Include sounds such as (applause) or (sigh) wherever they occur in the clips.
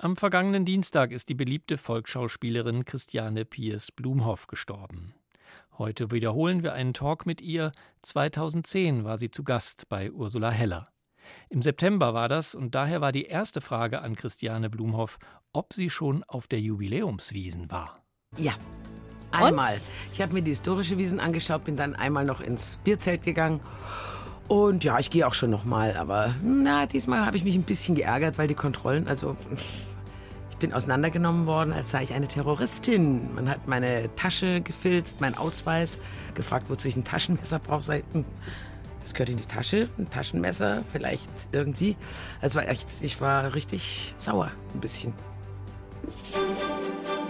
Am vergangenen Dienstag ist die beliebte Volksschauspielerin Christiane Piers Blumhoff gestorben. Heute wiederholen wir einen Talk mit ihr. 2010 war sie zu Gast bei Ursula Heller. Im September war das und daher war die erste Frage an Christiane Blumhoff, ob sie schon auf der Jubiläumswiesen war. Ja, einmal. Und? Ich habe mir die historische Wiesen angeschaut, bin dann einmal noch ins Bierzelt gegangen und ja, ich gehe auch schon nochmal, aber na, diesmal habe ich mich ein bisschen geärgert, weil die Kontrollen, also bin auseinandergenommen worden, als sei ich eine Terroristin. Man hat meine Tasche gefilzt, meinen Ausweis, gefragt, wozu ich ein Taschenmesser brauche. Hm, das gehört in die Tasche, ein Taschenmesser, vielleicht irgendwie. Also war echt, ich war richtig sauer, ein bisschen.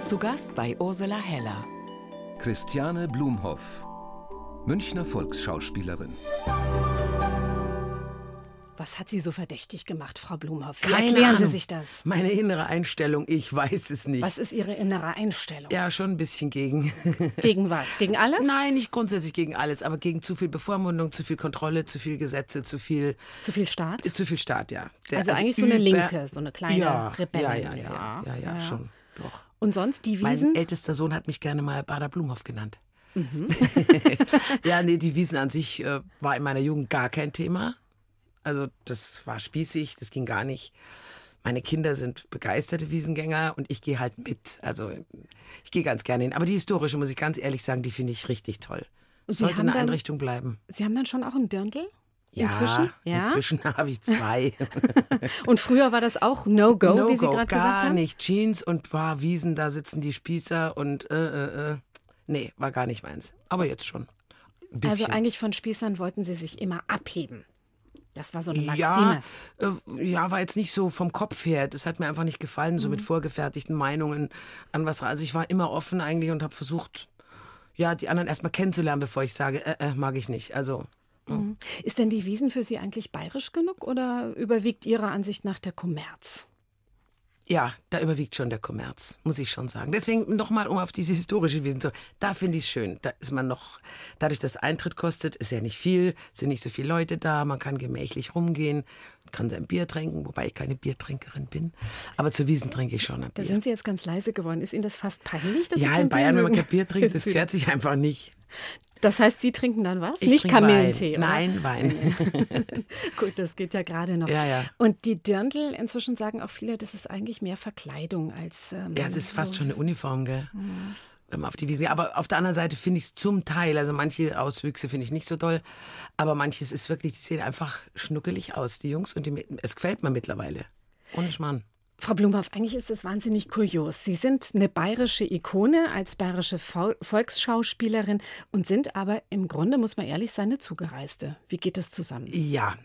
Zu Gast bei Ursula Heller. Christiane Blumhoff, Münchner Volksschauspielerin. Was hat Sie so verdächtig gemacht, Frau Blumhoff? Wie Keine erklären Ahnung. Sie sich das? Meine innere Einstellung, ich weiß es nicht. Was ist Ihre innere Einstellung? Ja, schon ein bisschen gegen. (laughs) Gegen was? Gegen alles? Nein, nicht grundsätzlich gegen alles, aber gegen zu viel Bevormundung, zu viel Kontrolle, zu viel Gesetze, zu viel. Zu viel Staat? Zu viel Staat, ja. Der, also, also, eigentlich so eine Linke, so eine kleine ja, Rebellin. Ja ja ja, ja, ja, ja, schon. Doch. Und sonst die Mein Wiesen? ältester Sohn hat mich gerne mal Bader Blumhoff genannt. Mhm. (laughs) ja, nee, die Wiesen an sich äh, war in meiner Jugend gar kein Thema. Also das war spießig, das ging gar nicht. Meine Kinder sind begeisterte Wiesengänger und ich gehe halt mit. Also ich gehe ganz gerne hin. Aber die historische, muss ich ganz ehrlich sagen, die finde ich richtig toll. Sie Sollte eine dann- Einrichtung bleiben. Sie haben dann schon auch einen Dirndl? Ja, Inzwischen? Ja. inzwischen (laughs) habe ich zwei. (laughs) Und früher war das auch No-Go, no wie Sie gerade gar gesagt haben? nicht. Jeans und boah, Wiesen, da sitzen die Spießer und äh, äh, äh. Nee, war gar nicht meins. Aber jetzt schon. Also eigentlich von Spießern wollten Sie sich immer abheben. Das war so eine Ja, Maxime. äh, ja, war jetzt nicht so vom Kopf her. Das hat mir einfach nicht gefallen, Mhm. so mit vorgefertigten Meinungen an was. Also ich war immer offen eigentlich und habe versucht, ja, die anderen erstmal kennenzulernen, bevor ich sage, äh, äh, mag ich nicht. Also Ist denn die Wiesen für Sie eigentlich bayerisch genug oder überwiegt Ihrer Ansicht nach der Kommerz? Ja, da überwiegt schon der Kommerz, muss ich schon sagen. Deswegen nochmal, um auf diese historische Wiesen zu, da finde ich es schön. Da ist man noch, dadurch, dass Eintritt kostet, ist ja nicht viel, sind nicht so viele Leute da, man kann gemächlich rumgehen, kann sein Bier trinken, wobei ich keine Biertrinkerin bin. Aber zur Wiesen trinke ich schon ein Da Bier. sind Sie jetzt ganz leise geworden. Ist Ihnen das fast peinlich? Dass Sie Ja, kein in Bayern, wenn man mögen? kein Bier trinkt, (laughs) das gehört sich einfach nicht. Das heißt, Sie trinken dann was? Ich Nicht Kamillentee, oder? Nein, Wein. (laughs) Gut, das geht ja gerade noch. Ja, ja. Und die Dirndl, inzwischen sagen auch viele, das ist eigentlich mehr Verkleidung als. Ähm, Ja, es ist fast so. schon eine Uniform, gell? Wenn man auf die Wiesen geht. Aber auf der anderen Seite finde ich es zum Teil, also manche Auswüchse finde ich nicht so toll, aber manches ist wirklich, die sehen einfach schnuckelig aus, die Jungs, und die, es gefällt mir mittlerweile. Ohne Schmarrn. Frau Blumhoff, eigentlich ist es wahnsinnig kurios. Sie sind eine bayerische Ikone als bayerische Vol Volksschauspielerin und sind aber im Grunde, muss man ehrlich sein, eine Zugereiste. Wie geht das zusammen? Ja.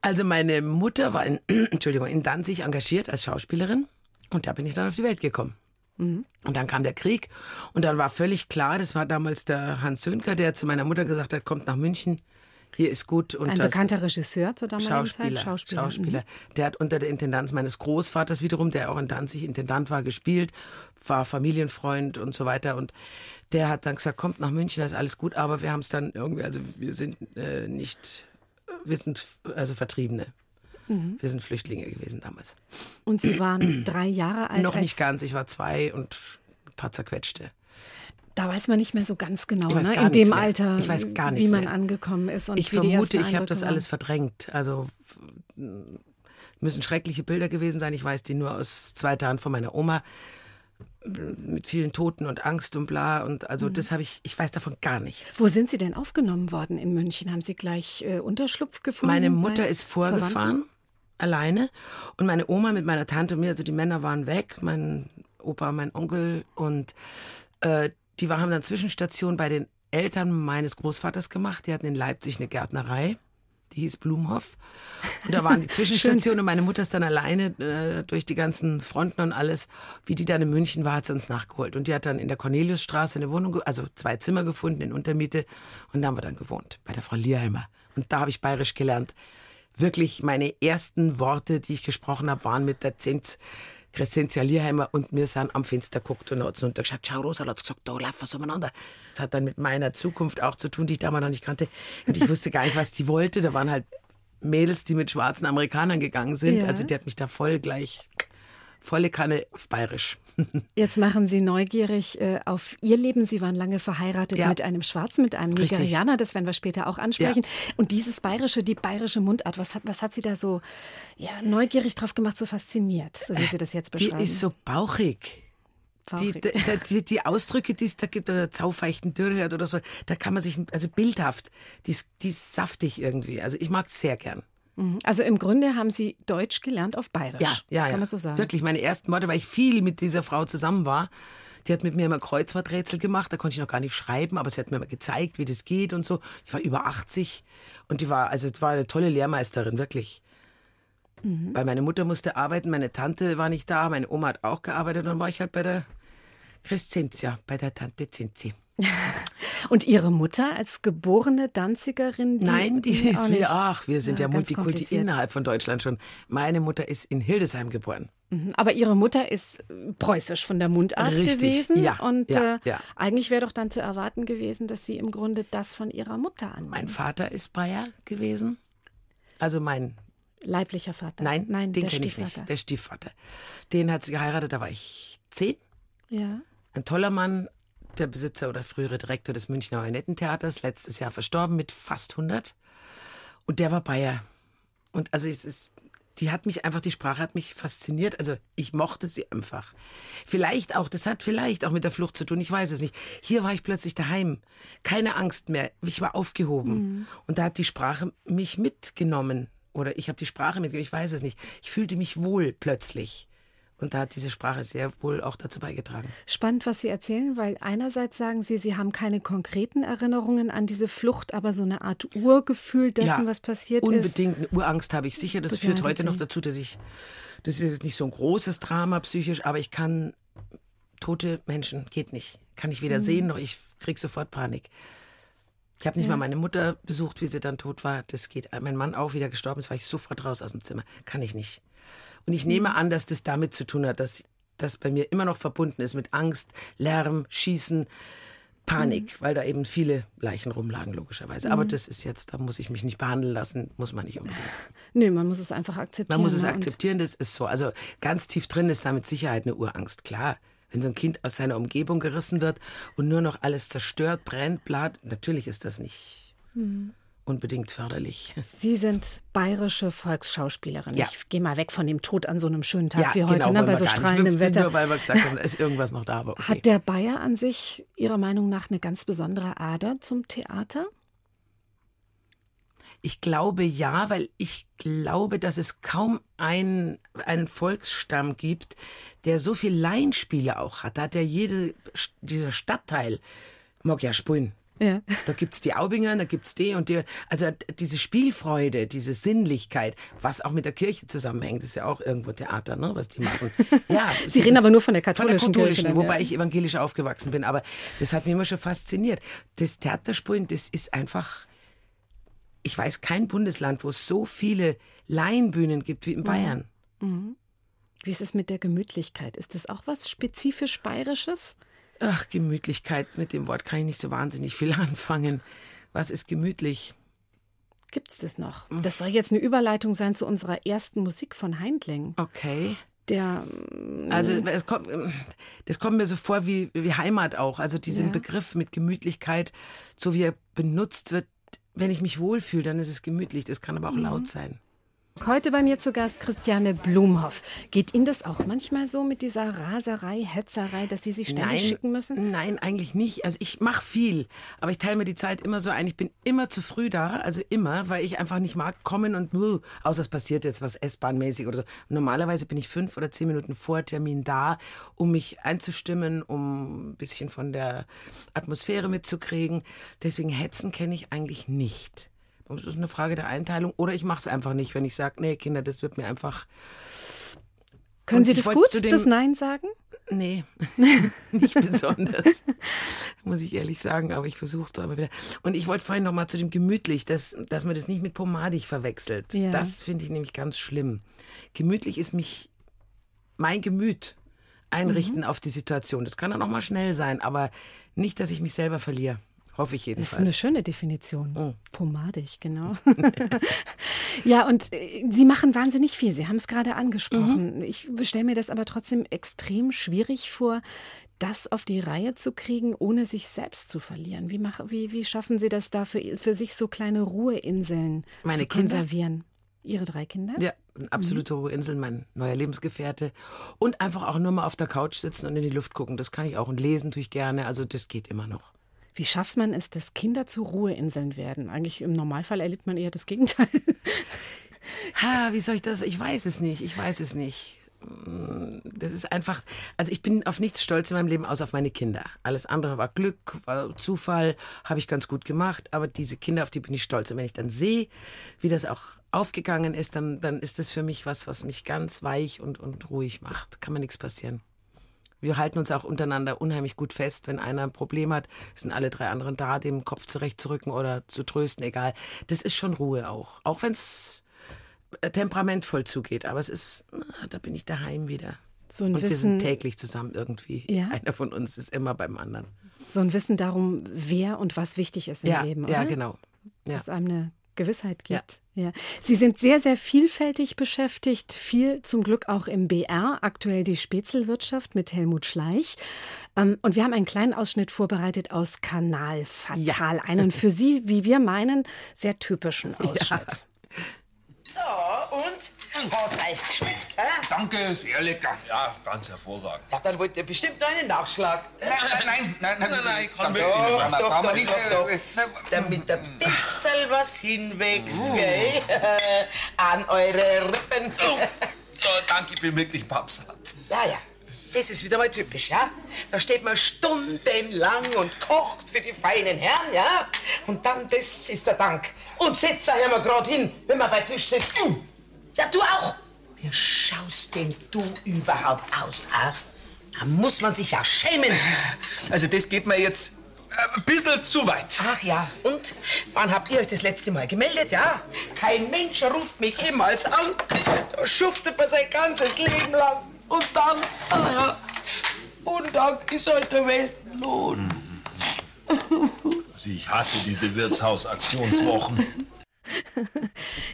Also meine Mutter war in, (clears throat) Entschuldigung, in Danzig engagiert als Schauspielerin und da bin ich dann auf die Welt gekommen. Und dann kam der Krieg und dann war völlig klar, das war damals der Hans Sönker, der zu meiner Mutter gesagt hat, kommt nach München, hier ist gut. Und Ein das- bekannter Regisseur zur damaligen Schauspieler, Zeit? Schauspieler. Schauspieler. Der hat unter der Intendanz meines Großvaters wiederum, der auch in Danzig Intendant war, gespielt, war Familienfreund und so weiter. Und der hat dann gesagt, kommt nach München, da ist alles gut. Aber wir haben es dann irgendwie, also wir sind äh, nicht, wir sind also Vertriebene. Mhm. Wir sind Flüchtlinge gewesen damals. Und Sie waren drei Jahre alt. Noch nicht ganz, ich war zwei und ein paar zerquetschte. Da weiß man nicht mehr so ganz genau, ne? in dem mehr. Alter, wie man mehr. angekommen ist. Und Ich vermute, ich habe das alles verdrängt. Also müssen schreckliche Bilder gewesen sein. Ich weiß die nur aus zweiter Hand von meiner Oma mit vielen Toten und Angst und bla und also das habe ich ich weiß davon gar nichts. Mhm. Wo sind Sie denn aufgenommen worden in München? Haben Sie gleich äh, Unterschlupf gefunden? Meine Mutter ist vorgefahren Verwandten? alleine und meine Oma mit meiner Tante und mir, also die Männer waren weg, mein Opa, mein Onkel und äh, die war, haben dann Zwischenstation bei den Eltern meines Großvaters gemacht. Die hatten in Leipzig eine Gärtnerei, die hieß Blumhoff. Und da waren die (laughs) Zwischenstationen und meine Mutter ist dann alleine äh, durch die ganzen Fronten und alles. Wie die dann in München war, hat sie uns nachgeholt. Und die hat dann in der Corneliusstraße eine Wohnung, also zwei Zimmer gefunden in Untermiete. Und da haben wir dann gewohnt, bei der Frau Lierheimer. Und da habe ich bayerisch gelernt. Wirklich meine ersten Worte, die ich gesprochen habe, waren mit der Zins. Crescentia Lierheimer und wir sind am Fenster geguckt und hat sie untergeschaut, schau Rosa, hat gesagt, da laufen wir umeinander. Das hat dann mit meiner Zukunft auch zu tun, die ich damals noch nicht kannte. Und ich wusste gar nicht, was die wollte. Da waren halt Mädels, die mit schwarzen Amerikanern gegangen sind. Ja. Also die hat mich da voll gleich volle Kanne auf Bayerisch. (laughs) Jetzt machen Sie neugierig äh, auf Ihr Leben. Sie waren lange verheiratet Ja. mit einem Schwarzen, mit einem Richtig. Nigerianer. Das werden wir später auch ansprechen. Und dieses Bayerische, die bayerische Mundart, was hat, was hat Sie da so ja, neugierig drauf gemacht, so fasziniert, so wie Sie das jetzt Die beschreiben? ist so bauchig. Die, die, die, die Ausdrücke, die es da gibt, oder Zaufeichten Dürrheit oder so, da kann man sich, also bildhaft, die ist, die ist saftig irgendwie. Also ich mag es sehr gern. Mhm. Also im Grunde haben Sie Deutsch gelernt auf Bayerisch. Ja, ja, ja. Kann man so sagen. Wirklich, meine ersten Worte, weil ich viel mit dieser Frau zusammen war. Die hat mit mir immer Kreuzworträtsel gemacht, da konnte ich noch gar nicht schreiben, aber sie hat mir immer gezeigt, wie das geht und so. Ich war über 80 und die war, also die war eine tolle Lehrmeisterin, wirklich. Mhm. Weil meine Mutter musste arbeiten, meine Tante war nicht da, meine Oma hat auch gearbeitet, dann war ich halt bei der Crescentia, bei der Tante Zinzi. (laughs) Und Ihre Mutter als geborene Danzigerin? Die, Nein, die ist wieder, ach, wir sind Ja, ja, Multikulti innerhalb von Deutschland schon. Meine Mutter ist in Hildesheim geboren. Mhm. Aber Ihre Mutter ist preußisch von der Mundart Richtig, gewesen. ja, Und ja, äh, ja. eigentlich wäre doch dann zu erwarten gewesen, dass Sie im Grunde das von Ihrer Mutter annehmen. Mein Vater ist Bayer gewesen. Also mein Leiblicher Vater. Nein, Nein den kenne ich nicht. Der Stiefvater. Den hat sie geheiratet, da war ich zehn. Ja. Ein toller Mann, der Besitzer oder frühere Direktor des Münchner Marionettentheaters, letztes Jahr verstorben mit fast 100. Und der war Bayer. Und also es ist, die hat mich einfach, die Sprache hat mich fasziniert. Also ich mochte sie einfach. Vielleicht auch, das hat vielleicht auch mit der Flucht zu tun, ich weiß es nicht. Hier war ich plötzlich daheim. Keine Angst mehr. Ich war aufgehoben. Und da hat die Sprache mich mitgenommen. Oder ich habe die Sprache mitgenommen, ich weiß es nicht. Ich fühlte mich wohl plötzlich. Und da hat diese Sprache sehr wohl auch dazu beigetragen. Spannend, was Sie erzählen, weil einerseits sagen Sie, Sie haben keine konkreten Erinnerungen an diese Flucht, aber so eine Art Urgefühl dessen, was passiert ist. unbedingt eine Urangst habe ich sicher. Das führt heute noch Sie. dazu, dass ich, das ist jetzt nicht so ein großes Drama psychisch, aber ich kann tote Menschen, geht nicht. Kann ich weder Mhm. sehen, noch ich krieg sofort Panik. Ich habe nicht mal meine Mutter besucht, wie sie dann tot war. Das geht. Mein Mann auch wieder gestorben ist, war ich sofort raus aus dem Zimmer. Kann ich nicht. Und ich Mhm. nehme an, dass das damit zu tun hat, dass das bei mir immer noch verbunden ist mit Angst, Lärm, Schießen, Panik, Mhm. weil da eben viele Leichen rumlagen, logischerweise. Aber das ist jetzt, da muss ich mich nicht behandeln lassen, muss man nicht unbedingt. (laughs) Nö, man muss es einfach akzeptieren. Man muss es ne? Akzeptieren, das ist so. Also ganz tief drin ist da mit Sicherheit eine Urangst, klar. Wenn so ein Kind aus seiner Umgebung gerissen wird und nur noch alles zerstört, brennt, blatt, natürlich ist das nicht Mhm. Unbedingt förderlich. Sie sind bayerische Volksschauspielerin. Ja. Ich gehe mal weg von dem Tod an so einem schönen Tag wie heute, ne, wollen bei so strahlendem Wetter. Nur weil wir gesagt haben, da ist (laughs) irgendwas noch da, aber okay. Hat der Bayer an sich Ihrer Meinung nach eine ganz besondere Ader zum Theater? Ich glaube ja, weil ich glaube, dass es kaum einen, einen Volksstamm gibt, der so viel Laienspiele auch hat. Da hat ja jede, dieser Stadtteil, mag ja spielen. Ja. Da gibt's die Aubinger, da gibt's die und die. Also diese Spielfreude, diese Sinnlichkeit, was auch mit der Kirche zusammenhängt, ist ja auch irgendwo Theater, ne, was die machen. (laughs) Ja, Sie reden aber nur von der Von katholischen der Kirche katholischen, dann, wobei ja. ich evangelisch aufgewachsen bin. Aber das hat mich immer schon fasziniert. Das Theaterspielen, das ist einfach ich weiß kein Bundesland, wo es so viele Laienbühnen gibt wie in Bayern. Wie ist es mit der Gemütlichkeit? Ist das auch was spezifisch Bayerisches? Ach, Gemütlichkeit, mit dem Wort kann ich nicht so wahnsinnig viel (laughs) anfangen. Was ist gemütlich? Gibt es das noch? Das soll jetzt eine Überleitung sein zu unserer ersten Musik von Heindling. Okay. Der Also es kommt, das kommt mir so vor wie, wie Heimat auch. Also diesen Ja. Begriff mit Gemütlichkeit, so wie er benutzt wird, wenn ich mich wohlfühle, dann ist es gemütlich. Das kann aber Mhm. auch laut sein. Heute bei mir zu Gast Christiane Blumhoff. Geht Ihnen das auch manchmal so mit dieser Raserei, Hetzerei, dass Sie sich ständig schicken müssen? Nein, eigentlich nicht. Also ich mache viel, aber ich teile mir die Zeit immer so ein. Ich bin immer zu früh da, also immer, weil ich einfach nicht mag kommen und bluh, außer es passiert jetzt was S-Bahn-mäßig oder so. Normalerweise bin ich fünf oder zehn Minuten vor Termin da, um mich einzustimmen, um ein bisschen von der Atmosphäre mitzukriegen. Deswegen Hetzen kenne ich eigentlich nicht. Es ist eine Frage der Einteilung oder ich mache es einfach nicht, wenn ich sage, nee, Kinder, das wird mir einfach Können Und Sie das gut, dem- das Nein sagen? Nee, (laughs) (laughs) nicht besonders, muss ich ehrlich sagen, aber ich versuche es doch immer wieder. Und ich wollte vorhin noch mal zu dem gemütlich, dass, dass man das nicht mit pomadig verwechselt. Ja. Das finde ich nämlich ganz schlimm. Gemütlich ist mich, mein Gemüt einrichten auf die Situation. Das kann dann auch mal schnell sein, aber nicht, dass ich mich selber verliere. Hoffe ich Das jedenfalls. ist eine schöne Definition. Oh. Pomadig, genau. (laughs) ja, und äh, Sie machen wahnsinnig viel. Sie haben es gerade angesprochen. Mhm. Ich stelle mir das aber trotzdem extrem schwierig vor, das auf die Reihe zu kriegen, ohne sich selbst zu verlieren. Wie, mach, wie, wie schaffen Sie das da für, für sich so kleine Ruheinseln Meine zu Kinder? konservieren? Ihre drei Kinder? Ja, eine absolute Ruheinsel, mein neuer Lebensgefährte. Und einfach auch nur mal auf der Couch sitzen und in die Luft gucken. Das kann ich auch. Und lesen tue ich gerne. Also das geht immer noch. Wie schafft man es, dass Kinder zu Ruheinseln werden? Eigentlich im Normalfall erlebt man eher das Gegenteil. Ha, wie soll ich das? Ich weiß es nicht. Ich weiß es nicht. Das ist einfach, also ich bin auf nichts stolz in meinem Leben, außer auf meine Kinder. Alles andere war Glück, war Zufall, habe ich ganz gut gemacht, aber diese Kinder, auf die bin ich stolz. Und wenn ich dann sehe, wie das auch aufgegangen ist, dann, dann ist das für mich was, was mich ganz weich und, und ruhig macht. Kann mir nichts passieren. Wir halten uns auch untereinander unheimlich gut fest. Wenn einer ein Problem hat, sind alle drei anderen da, dem Kopf zurechtzurücken oder zu trösten, egal. Das ist schon Ruhe auch. Auch wenn es temperamentvoll zugeht. Aber es ist, na, da bin ich daheim wieder. So ein Und wir Wissen, sind täglich zusammen irgendwie. Ja. Einer von uns ist immer beim anderen. so ein Wissen darum, wer und was wichtig ist im Ja, Leben. ja, oder? genau. Ja. Dass einem eine Gewissheit gibt. Ja. Sie sind sehr, sehr vielfältig beschäftigt, viel zum Glück auch im BR, aktuell die Spätzelwirtschaft mit Helmut Schleich. Ähm, Und wir haben einen kleinen Ausschnitt vorbereitet aus Kanal Fatal, einen für Sie, wie wir meinen, sehr typischen (laughs) Ausschnitt. So, und? Hat's euch geschmeckt, hä? Danke, sehr lecker. Ja, ganz hervorragend. Ja, dann wollt ihr bestimmt noch einen Nachschlag. Nein, nein, nein, nein, nein, nein, ich kann Doch, wirklich nicht. doch, doch, doch, doch. nein, Damit ein bisschen was hinwächst, gell? (laughs) An eure Rippen. Oh, (laughs) danke, ich bin wirklich pappsatt. Ja, ja. Das ist wieder mal typisch, ja? Da steht man stundenlang und kocht für die feinen Herren, ja? Und dann, das ist der Dank. Und setzt da mal grad hin, wenn man bei Tisch sitzt. Ja, du auch. Wie schaust denn du überhaupt aus, ha? Da muss man sich ja schämen. Also das geht mir jetzt äh, ein bisschen zu weit. Ach ja, und? Wann habt ihr euch das letzte Mal gemeldet, ja? Kein Mensch ruft mich jemals an. Da schuftet man sein ganzes Leben lang. Und dann, ah ja, Undank ist halt der Weltlohn. Also ich hasse diese Wirtshausaktionswochen. (laughs)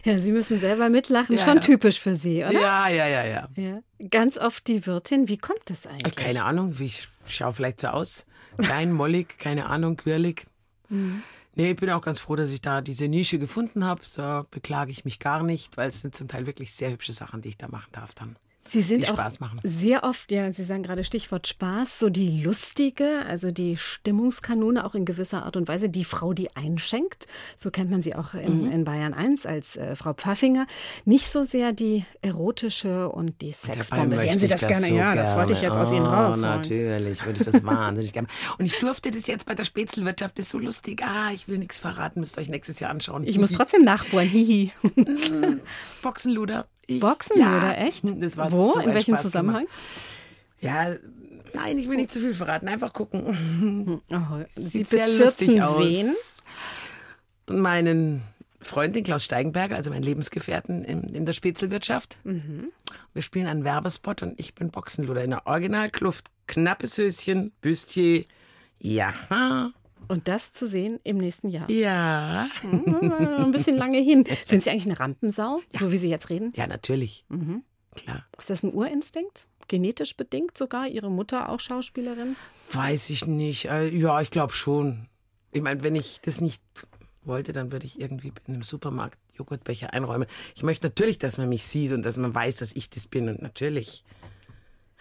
Ja, Sie müssen selber mitlachen, Ja, schon ja. typisch für Sie, oder? Ja, ja, ja, ja. Ja. Ganz oft die Wirtin, wie kommt das eigentlich? Keine Ahnung, wie ich schaue vielleicht so aus. Klein, mollig, keine Ahnung, quirlig. Nee, ich bin auch ganz froh, dass ich da diese Nische gefunden habe. Da beklage ich mich gar nicht, weil es sind zum Teil wirklich sehr hübsche Sachen, die ich da machen darf dann. Sie sind die auch Spaß machen. sehr oft, ja, Sie sagen gerade Stichwort Spaß, so die lustige, also die Stimmungskanone auch in gewisser Art und Weise, die Frau, die einschenkt. So kennt man sie auch in, Mhm. in Bayern 1 als äh, Frau Pfaffinger. Nicht so sehr die erotische und die Sexbombe. Wären Sie das, gerne? ja, das wollte ich jetzt aus Ihnen oh, rausholen. Natürlich, würde ich das (laughs) wahnsinnig gerne. Und ich durfte das jetzt bei der Spätzelwirtschaft, das ist so lustig. Ah, ich will nichts verraten, müsst ihr euch nächstes Jahr anschauen. Ich muss trotzdem nachbohren, hihi. (laughs) Boxenluder. Ich, Boxenluder, ja, echt? (laughs) Das war Wo? so in welchem Spaß Zusammenhang? Gemacht. Ja, nein, ich will nicht zu viel verraten. Einfach gucken. (laughs) Oh, Sie Sieht sehr lustig aus. wen? Meinen Freund, den Klaus Steigenberger, also meinen Lebensgefährten in, in der Spätzelwirtschaft. Mhm. Wir spielen einen Werbespot und ich bin Boxenluder in der Originalkluft. Knappes Höschen, Büstier. Ja. Und das zu sehen im nächsten Jahr. Ja. Ein bisschen lange hin. Sind Sie eigentlich eine Rampensau, so wie Sie jetzt reden? Ja, natürlich. Mhm. Klar. Ist das ein Urinstinkt? Genetisch bedingt sogar? Ihre Mutter auch Schauspielerin? Weiß ich nicht. Äh, Ja, ich glaube schon. Ich meine, wenn ich das nicht wollte, dann würde ich irgendwie in einem Supermarkt Joghurtbecher einräumen. Ich möchte natürlich, dass man mich sieht und dass man weiß, dass ich das bin. Und natürlich,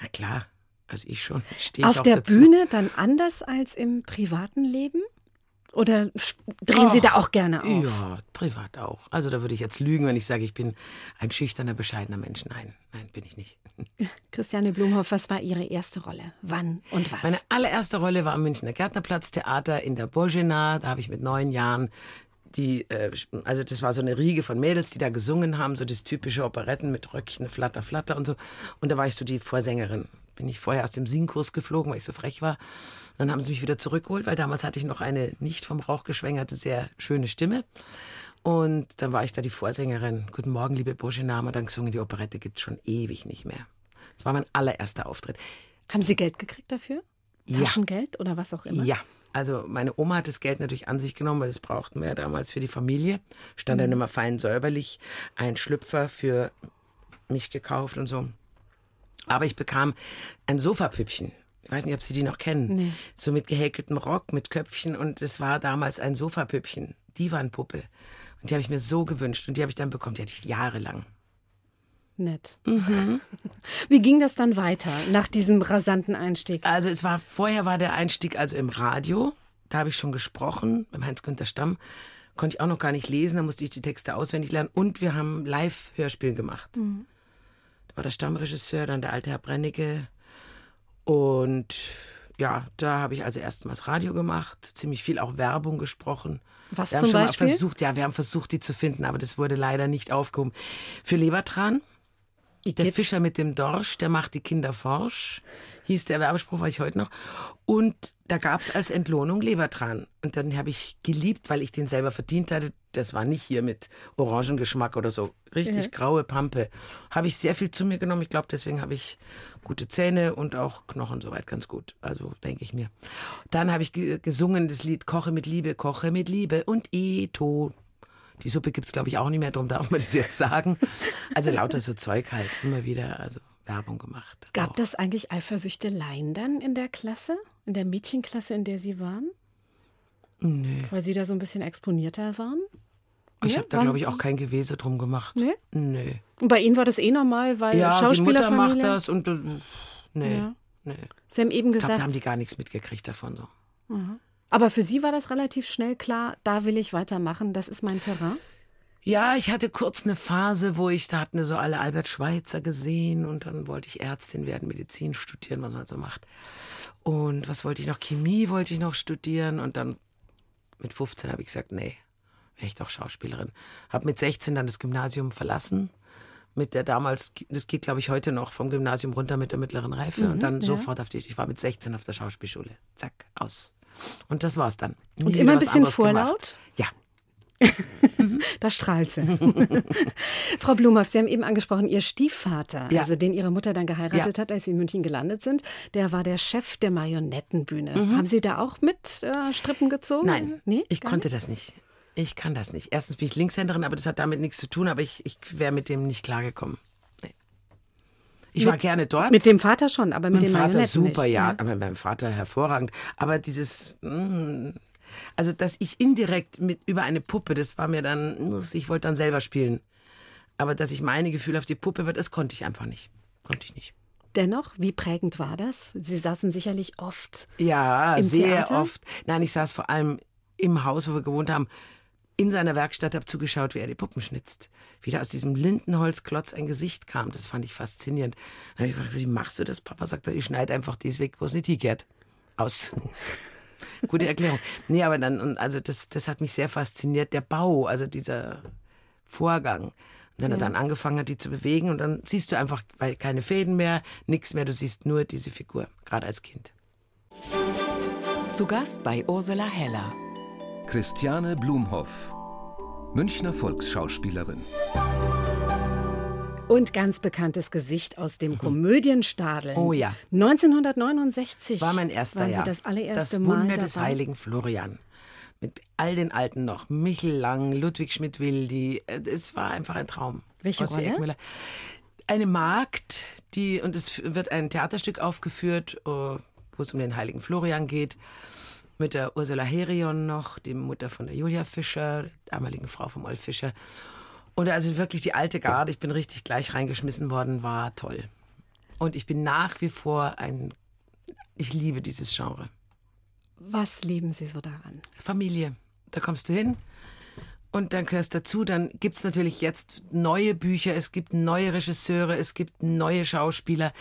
na klar, also ich schon. Stehe Auf auch der dazu. Bühne dann anders als im privaten Leben? Oder drehen Sie da auch gerne auf? Ja, privat auch. Also da würde ich jetzt lügen, wenn ich sage, ich bin ein schüchterner, bescheidener Mensch. Nein, nein, bin ich nicht. (laughs) Christiane Blumhoff, was war Ihre erste Rolle? Wann und was? Meine allererste Rolle war am Münchner Gärtnerplatztheater in der Bojena. Da habe ich mit neun Jahren die, äh, also das war so eine Riege von Mädels, die da gesungen haben, so das typische Operetten mit Röckchen, Flatter, Flatter und so. Und da war ich so die Vorsängerin. Bin ich vorher aus dem Singkurs geflogen, weil ich so frech war. Dann haben sie mich wieder zurückgeholt, weil damals hatte ich noch eine nicht vom Rauch geschwängerte, sehr schöne Stimme. Und dann war ich da die Vorsängerin. Guten Morgen, liebe haben wir dann gesungen. Die Operette gibt's schon ewig nicht mehr. Das war mein allererster Auftritt. Haben Sie Geld gekriegt dafür? Ja. Taschengeld oder was auch immer? Ja, Also meine Oma hat das Geld natürlich an sich genommen, weil das brauchten wir ja damals für die Familie. Stand dann immer fein säuberlich ein Schlüpfer für mich gekauft und so. Aber ich bekam ein Sofapüppchen. Ich weiß nicht, ob Sie die noch kennen. Nee. So mit gehäkeltem Rock, mit Köpfchen und es war damals ein Sofapüppchen. Divanpuppe. Und die habe ich mir so gewünscht und die habe ich dann bekommen. Die hatte ich jahrelang. Nett. Mhm. (laughs) Wie ging das dann weiter nach diesem rasanten Einstieg? Also es war vorher war der Einstieg also im Radio. Da habe ich schon gesprochen beim Heinz-Günther Stamm. Konnte ich auch noch gar nicht lesen, da musste ich die Texte auswendig lernen. Und wir haben Live-Hörspiel gemacht. Da war der Stammregisseur, dann der alte Herr Brennecke. Und ja, da habe ich also erstmals Radio gemacht, ziemlich viel auch Werbung gesprochen. Was wir haben zum schon Beispiel? Mal versucht, ja, wir haben versucht, die zu finden, aber das wurde leider nicht aufgehoben. Für Lebertran, der. Fischer mit dem Dorsch, der macht die Kinder forsch, hieß der Werbespruch, weiß ich heute noch. Und da gab es als Entlohnung Lebertran. Und dann habe ich geliebt, weil ich den selber verdient hatte. Das war nicht hier mit Orangengeschmack oder so. Richtig graue Pampe. Habe ich sehr viel zu mir genommen. Ich glaube, deswegen habe ich gute Zähne und auch Knochen soweit ganz gut. Also denke ich mir. Dann habe ich ge- gesungen das Lied Koche mit Liebe, Koche mit Liebe und Eto. Die Suppe gibt's glaube ich, auch nicht mehr, darum darf man das jetzt sagen. Also lauter so Zeug halt, immer wieder, also Werbung gemacht. Gab Auch. das eigentlich Eifersüchteleien dann in der Klasse? In der Mädchenklasse, in der Sie waren? Nö. Weil Sie da so ein bisschen exponierter waren? Ich Nee, habe da, glaube ich, auch kein Gewese drum gemacht. Nee? Nö. Und bei Ihnen war das eh normal, weil Ja, die Mutter Schauspielerfamilie. macht das und äh, nee, Ja. nee. Sie haben eben Ich glaube, gesagt, da haben die gar nichts mitgekriegt davon. So. Aber für Sie war das relativ schnell klar, da will ich weitermachen, das ist mein Terrain. Ja, ich hatte kurz eine Phase, wo ich, da hatten wir so alle Albert Schweitzer gesehen und dann wollte ich Ärztin werden, Medizin studieren, was man so macht. Und was wollte ich noch? Chemie wollte ich noch studieren und dann mit 15 habe ich gesagt, nee, wäre ich doch Schauspielerin. Habe mit 16 dann das Gymnasium verlassen. Mit der damals, das geht glaube ich heute noch vom Gymnasium runter mit der mittleren Reife und dann sofort auf die, ich war mit 16 auf der Schauspielschule. Zack, aus. Und das war's dann. Nie Und immer ein bisschen anderes gemacht. vorlaut? Ja. (laughs) Da strahlt sie. (laughs) Frau Blumhoff, Sie haben eben angesprochen, Ihr Stiefvater, Ja. also den Ihre Mutter dann geheiratet Ja. hat, als Sie in München gelandet sind, der war der Chef der Marionettenbühne. Haben Sie da auch mit äh, Strippen gezogen? Mhm. Nein, nee, ich konnte nicht? das nicht. Ich kann das nicht. Erstens bin ich Linkshänderin, aber das hat damit nichts zu tun, aber ich, ich wäre mit dem nicht klargekommen. Ich war gerne dort. Mit dem Vater schon, aber mit Mein den Vater super, nicht. ja, aber mit meinem Vater hervorragend. Aber dieses, mm, also dass ich indirekt mit über eine Puppe, das war mir dann, ich wollte dann selber spielen. Aber dass ich meine Gefühle auf die Puppe, das konnte ich einfach nicht. Konnte ich nicht. Dennoch, wie prägend war das? Sie saßen sicherlich oft. Ja, Im sehr Theater? oft. Nein, ich saß vor allem im Haus, wo wir gewohnt haben, in seiner Werkstatt, habe zugeschaut, wie er die Puppen schnitzt. Wie da aus diesem Lindenholzklotz ein Gesicht kam. Das fand ich faszinierend. Dann habe ich gefragt, wie machst du das? Papa sagt, ich schneide einfach dies weg, wo es nicht hingeht. Aus. (laughs) Gute Erklärung. Nee, aber dann, und also das, das hat mich sehr fasziniert. Der Bau, also dieser Vorgang. Und wenn er dann angefangen hat, die zu bewegen und dann siehst du einfach, weil keine Fäden mehr, nichts mehr, du siehst nur diese Figur, gerade als Kind. Zu Gast bei Ursula Heller. Christiane Blumhoff, Münchner Volksschauspielerin. Und ganz bekanntes Gesicht aus dem Komödienstadel. Oh ja. 1969 War mein erster waren Jahr. Sie das allererste das Mal Wunder dabei. des heiligen Florian. Mit all den Alten noch. Michel Lang, Ludwig Schmidt-Wildi. Äh, Es war einfach ein Traum. Welche Ossi Rolle? Eckmüller. Eine Magd, die, und es wird ein Theaterstück aufgeführt, äh, wo es um den heiligen Florian geht. Mit der Ursula Herion noch, die Mutter von der Julia Fischer, der damaligen Frau vom Olf Fischer. Und also wirklich die alte Garde, ich bin richtig gleich reingeschmissen worden, war toll. Und ich bin nach wie vor ein, ich liebe dieses Genre. Was lieben Sie so daran? Familie. Da kommst du hin und dann gehörst dazu. Dann gibt's natürlich jetzt neue Bücher, es gibt neue Regisseure, es gibt neue Schauspieler.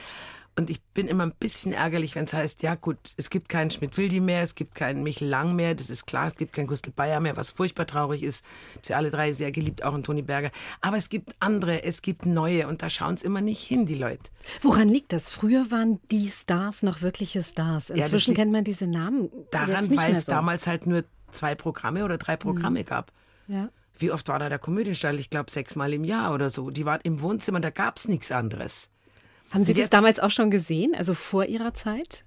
Und ich bin immer ein bisschen ärgerlich, wenn es heißt, ja gut, es gibt keinen Schmidt-Wildi mehr, es gibt keinen Michel Lang mehr, das ist klar, es gibt keinen Gustl Bayer mehr, was furchtbar traurig ist. Ich Sie alle drei sehr geliebt, auch in Toni Berger. Aber es gibt andere, es gibt neue und da schauen's immer nicht hin, die Leute. Woran liegt das? Früher waren die Stars noch wirkliche Stars. Inzwischen liegt kennt man diese Namen Daran, weil es so. Mhm. damals halt nur zwei Programme oder drei Programme gab. Ja. Wie oft war da der Komödienstall? Ich glaube sechsmal im Jahr oder so. Die waren im Wohnzimmer, da gab's nichts anderes. Haben Sie das damals auch schon gesehen, also vor Ihrer Zeit?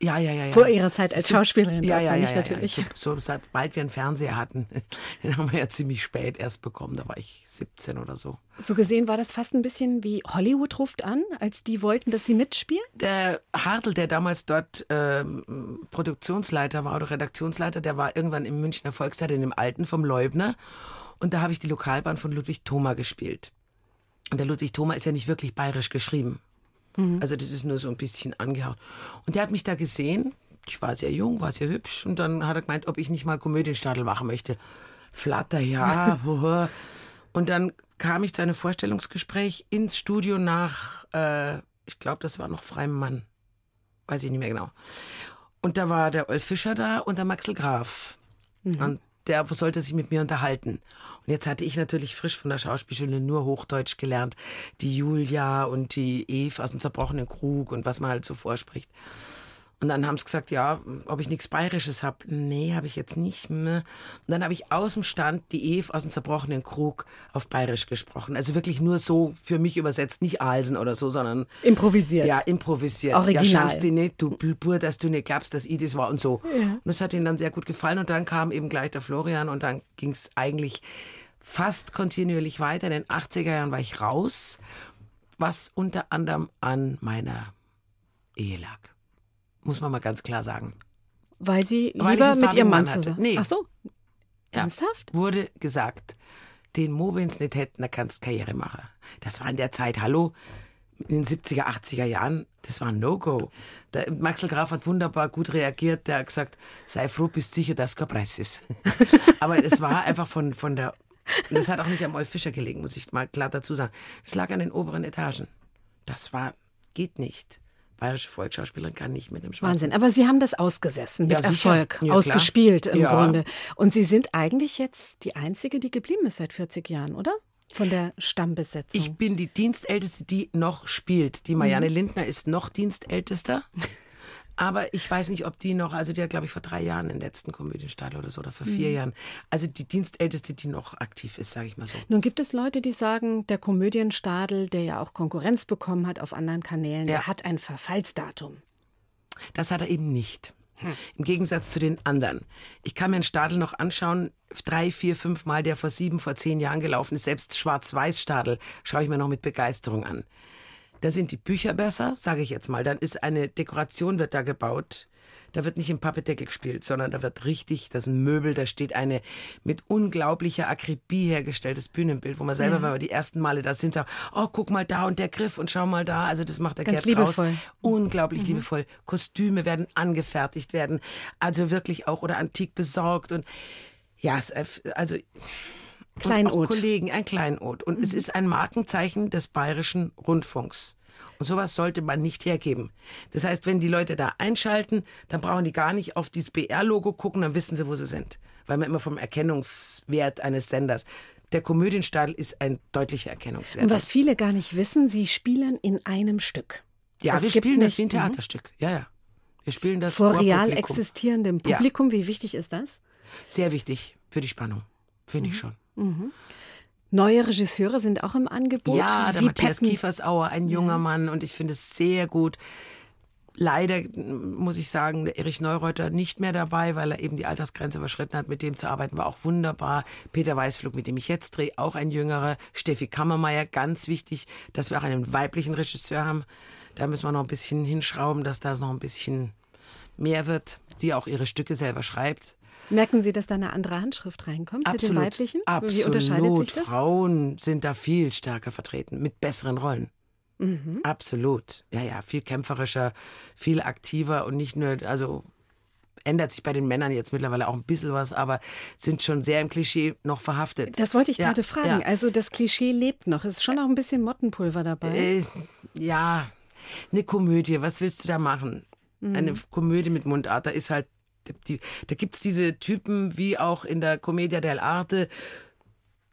Ja, ja, ja, ja. Vor ihrer Zeit als So- Schauspielerin, Ja, ja, ja, ich ja, natürlich. ja. So, so, sobald wir einen Fernseher hatten, (laughs) den haben wir ja ziemlich spät erst bekommen. Da war ich 17 oder so. So gesehen war das fast ein bisschen wie Hollywood ruft an, als die wollten, dass sie mitspielen. Der Hartl, der damals dort ähm, Produktionsleiter war oder Redaktionsleiter, der war irgendwann im Münchner Volkstheater in dem Alten vom Leubner. Und da habe ich die Lokalbahn von Ludwig Thoma gespielt. Und der Ludwig Thoma ist ja nicht wirklich bayerisch geschrieben. Also das ist nur so ein bisschen angehauen. Und der hat mich da gesehen. Ich war sehr jung, war sehr hübsch. Und dann hat er gemeint, ob ich nicht mal Komödienstadel machen möchte. Flatter, ja. (laughs) und dann kam ich zu einem Vorstellungsgespräch ins Studio nach, äh, ich glaube, das war noch Freiem Mann. Weiß ich nicht mehr genau. Und da war der Olf Fischer da und der Maxel Graf. Und der sollte sich mit mir unterhalten. Und jetzt hatte ich natürlich frisch von der Schauspielschule nur Hochdeutsch gelernt. Die Julia und die Eve aus dem zerbrochenen Krug und was man halt so vorspricht. Und dann haben sie gesagt, ja, ob ich nichts Bayerisches hab. Nee, habe ich jetzt nicht. mehr. Und dann habe ich aus dem Stand die Eve aus dem zerbrochenen Krug auf Bayerisch gesprochen. Also wirklich nur so für mich übersetzt, nicht Alsen oder so, sondern Improvisiert. ja, improvisiert. Original. Ja, schamst dich nicht, du Bur, dass du nicht glaubst, dass ich das war und so. Und das hat ihnen dann sehr gut gefallen. Und dann kam eben gleich der Florian und dann ging es eigentlich fast kontinuierlich weiter. In den 80er Jahren war ich raus, was unter anderem an meiner Ehe lag. Muss man mal ganz klar sagen. Weil sie Weil lieber einen mit ihrem Mann hatte. zusammen. Nee. Ach so. Ja. Ernsthaft? Wurde gesagt, den Mobins nicht hätten, da kannst Karriere machen. Das war in der Zeit, hallo, in den 70er, 80er Jahren, das war ein No-Go. Maxel Graf hat wunderbar gut reagiert, der hat gesagt, sei froh, bist sicher, dass kein Preis ist. (laughs) Aber es war einfach von, von der, und das hat auch nicht am Olf Fischer gelegen, muss ich mal klar dazu sagen. Es lag an den oberen Etagen. Das war, geht nicht. Bayerische Volksschauspielerin kann nicht mit dem Schwarzen. Wahnsinn. Aber Sie haben das ausgesessen mit Ja. Erfolg, Ja, ausgespielt im Ja. Grunde. Und Sie sind eigentlich jetzt die Einzige, die geblieben ist seit 40 Jahren, oder? Von der Stammbesetzung. Ich bin die Dienstälteste, die noch spielt. Die Marianne Lindner ist noch Dienstältester. Aber ich weiß nicht, ob die noch, also die hat, glaube ich, vor drei Jahren den letzten Komödienstadel oder so, oder vor vier Jahren. Also die Dienstälteste, die noch aktiv ist, sage ich mal so. Nun gibt es Leute, die sagen, der Komödienstadel, der ja auch Konkurrenz bekommen hat auf anderen Kanälen, Ja. der hat ein Verfallsdatum. Das hat er eben nicht. Im Gegensatz zu den anderen. Ich kann mir einen Stadel noch anschauen, drei, vier, fünf Mal, der vor sieben, vor zehn Jahren gelaufen ist. Selbst Schwarz-Weiß-Stadel schaue ich mir noch mit Begeisterung an. Da sind die Bücher besser, sage ich jetzt mal. Dann ist eine Dekoration, wird da gebaut. Da wird nicht im Pappedeckel gespielt, sondern da wird richtig, das Möbel, da steht eine mit unglaublicher Akribie hergestelltes Bühnenbild, wo man selber, wenn wir die ersten Male da sind, sagt, oh, guck mal da und der Griff und schau mal da. Also das macht der Ganz Gerd liebevoll. Unglaublich liebevoll. Kostüme werden angefertigt werden, also wirklich auch oder antik besorgt und ja, es, also und Kleinod. auch Kollegen, ein Kleinod. Und es ist ein Markenzeichen des bayerischen Rundfunks. Und sowas sollte man nicht hergeben. Das heißt, wenn die Leute da einschalten, dann brauchen die gar nicht auf dieses BR-Logo gucken, dann wissen sie, wo sie sind. Weil man immer vom Erkennungswert eines Senders. Der Komödienstadel ist ein deutlicher Erkennungswert. Und was Das- viele gar nicht wissen, sie spielen in einem Stück. Ja, Es wir spielen das wie ein Mhm. Theaterstück. Ja, ja. Wir spielen das Vor vor real Publikum. existierendem Ja. Publikum, wie wichtig ist das? Sehr wichtig für die Spannung, finde Mhm. ich schon. Neue Regisseure sind auch im Angebot. Ja, der wie Matthias Peppen- Kiefersauer, ein junger Mann und ich finde es sehr gut. Leider muss ich sagen, der Erich Neureuter nicht mehr dabei, weil er eben die Altersgrenze überschritten hat. Mit dem zu arbeiten war auch wunderbar. Peter Weißflug, mit dem ich jetzt drehe, auch ein jüngerer. Steffi Kammermeier, ganz wichtig, dass wir auch einen weiblichen Regisseur haben. Da müssen wir noch ein bisschen hinschrauben, dass das noch ein bisschen mehr wird, die auch ihre Stücke selber schreibt. Merken Sie, dass da eine andere Handschrift reinkommt mit den weiblichen? Absolut. Wie unterscheidet sich das? Frauen sind da viel stärker vertreten, mit besseren Rollen. Mhm. Absolut. Ja, ja, viel kämpferischer, viel aktiver und nicht nur, also ändert sich bei den Männern jetzt mittlerweile auch ein bisschen was, aber sind schon sehr im Klischee noch verhaftet. Das wollte ich Ja, gerade fragen. ja. Also das Klischee lebt noch. Es ist schon noch ein bisschen Mottenpulver dabei. Äh, ja, eine Komödie, was willst du da machen? Mhm. Eine Komödie mit Mundart, da ist halt, die, da gibt's diese Typen wie auch in der Commedia dell'arte,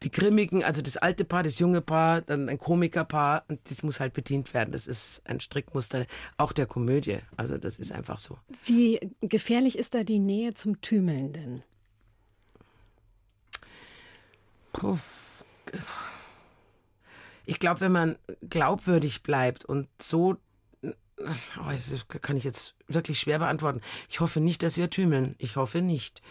die Grimmigen, also das alte Paar, das junge Paar, dann ein Komikerpaar und das muss halt bedient werden. Das ist ein Strickmuster auch der Komödie. Also das ist einfach so. Wie gefährlich ist da die Nähe zum Tümelnden? Ich glaube, wenn man glaubwürdig bleibt und so Oh, das kann ich jetzt wirklich schwer beantworten. Ich hoffe nicht, dass wir tümeln. Ich hoffe nicht.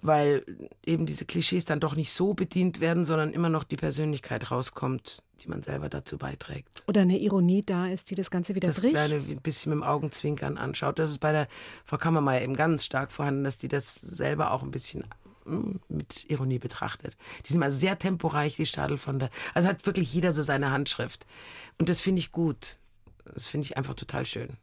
Weil eben diese Klischees dann doch nicht so bedient werden, sondern immer noch die Persönlichkeit rauskommt, die man selber dazu beiträgt. Oder eine Ironie da ist, die das Ganze wieder das bricht. kleine ein bisschen mit dem Augenzwinkern anschaut. Das ist bei der Frau Kammermeier eben ganz stark vorhanden, dass die das selber auch ein bisschen hm, mit Ironie betrachtet. Die sind immer sehr temporeich, die Stadel von der. Also hat wirklich jeder so seine Handschrift. Und das finde ich gut. Das finde ich einfach total schön.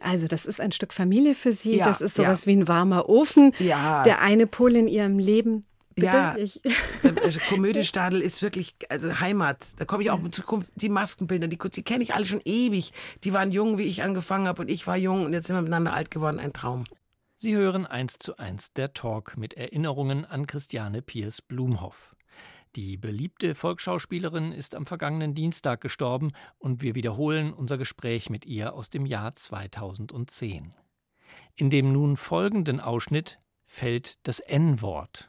Also das ist ein Stück Familie für Sie. Ja, das ist sowas ja. wie ein warmer Ofen. Ja. Der eine Pol in Ihrem Leben. Bitte? Ja, Ich, der also Komödiestadel ist wirklich also Heimat. Da komme ich auch mit Zukunft. Die Maskenbilder, die, die kenne ich alle schon ewig. Die waren jung, wie ich angefangen habe und ich war jung und jetzt sind wir miteinander alt geworden. Ein Traum. Sie hören eins zu eins der Talk mit Erinnerungen an Christiane Piers Blumhoff. Die beliebte Volksschauspielerin ist am vergangenen Dienstag gestorben und wir wiederholen unser Gespräch mit ihr aus dem Jahr 2010. In dem nun folgenden Ausschnitt fällt das N-Wort.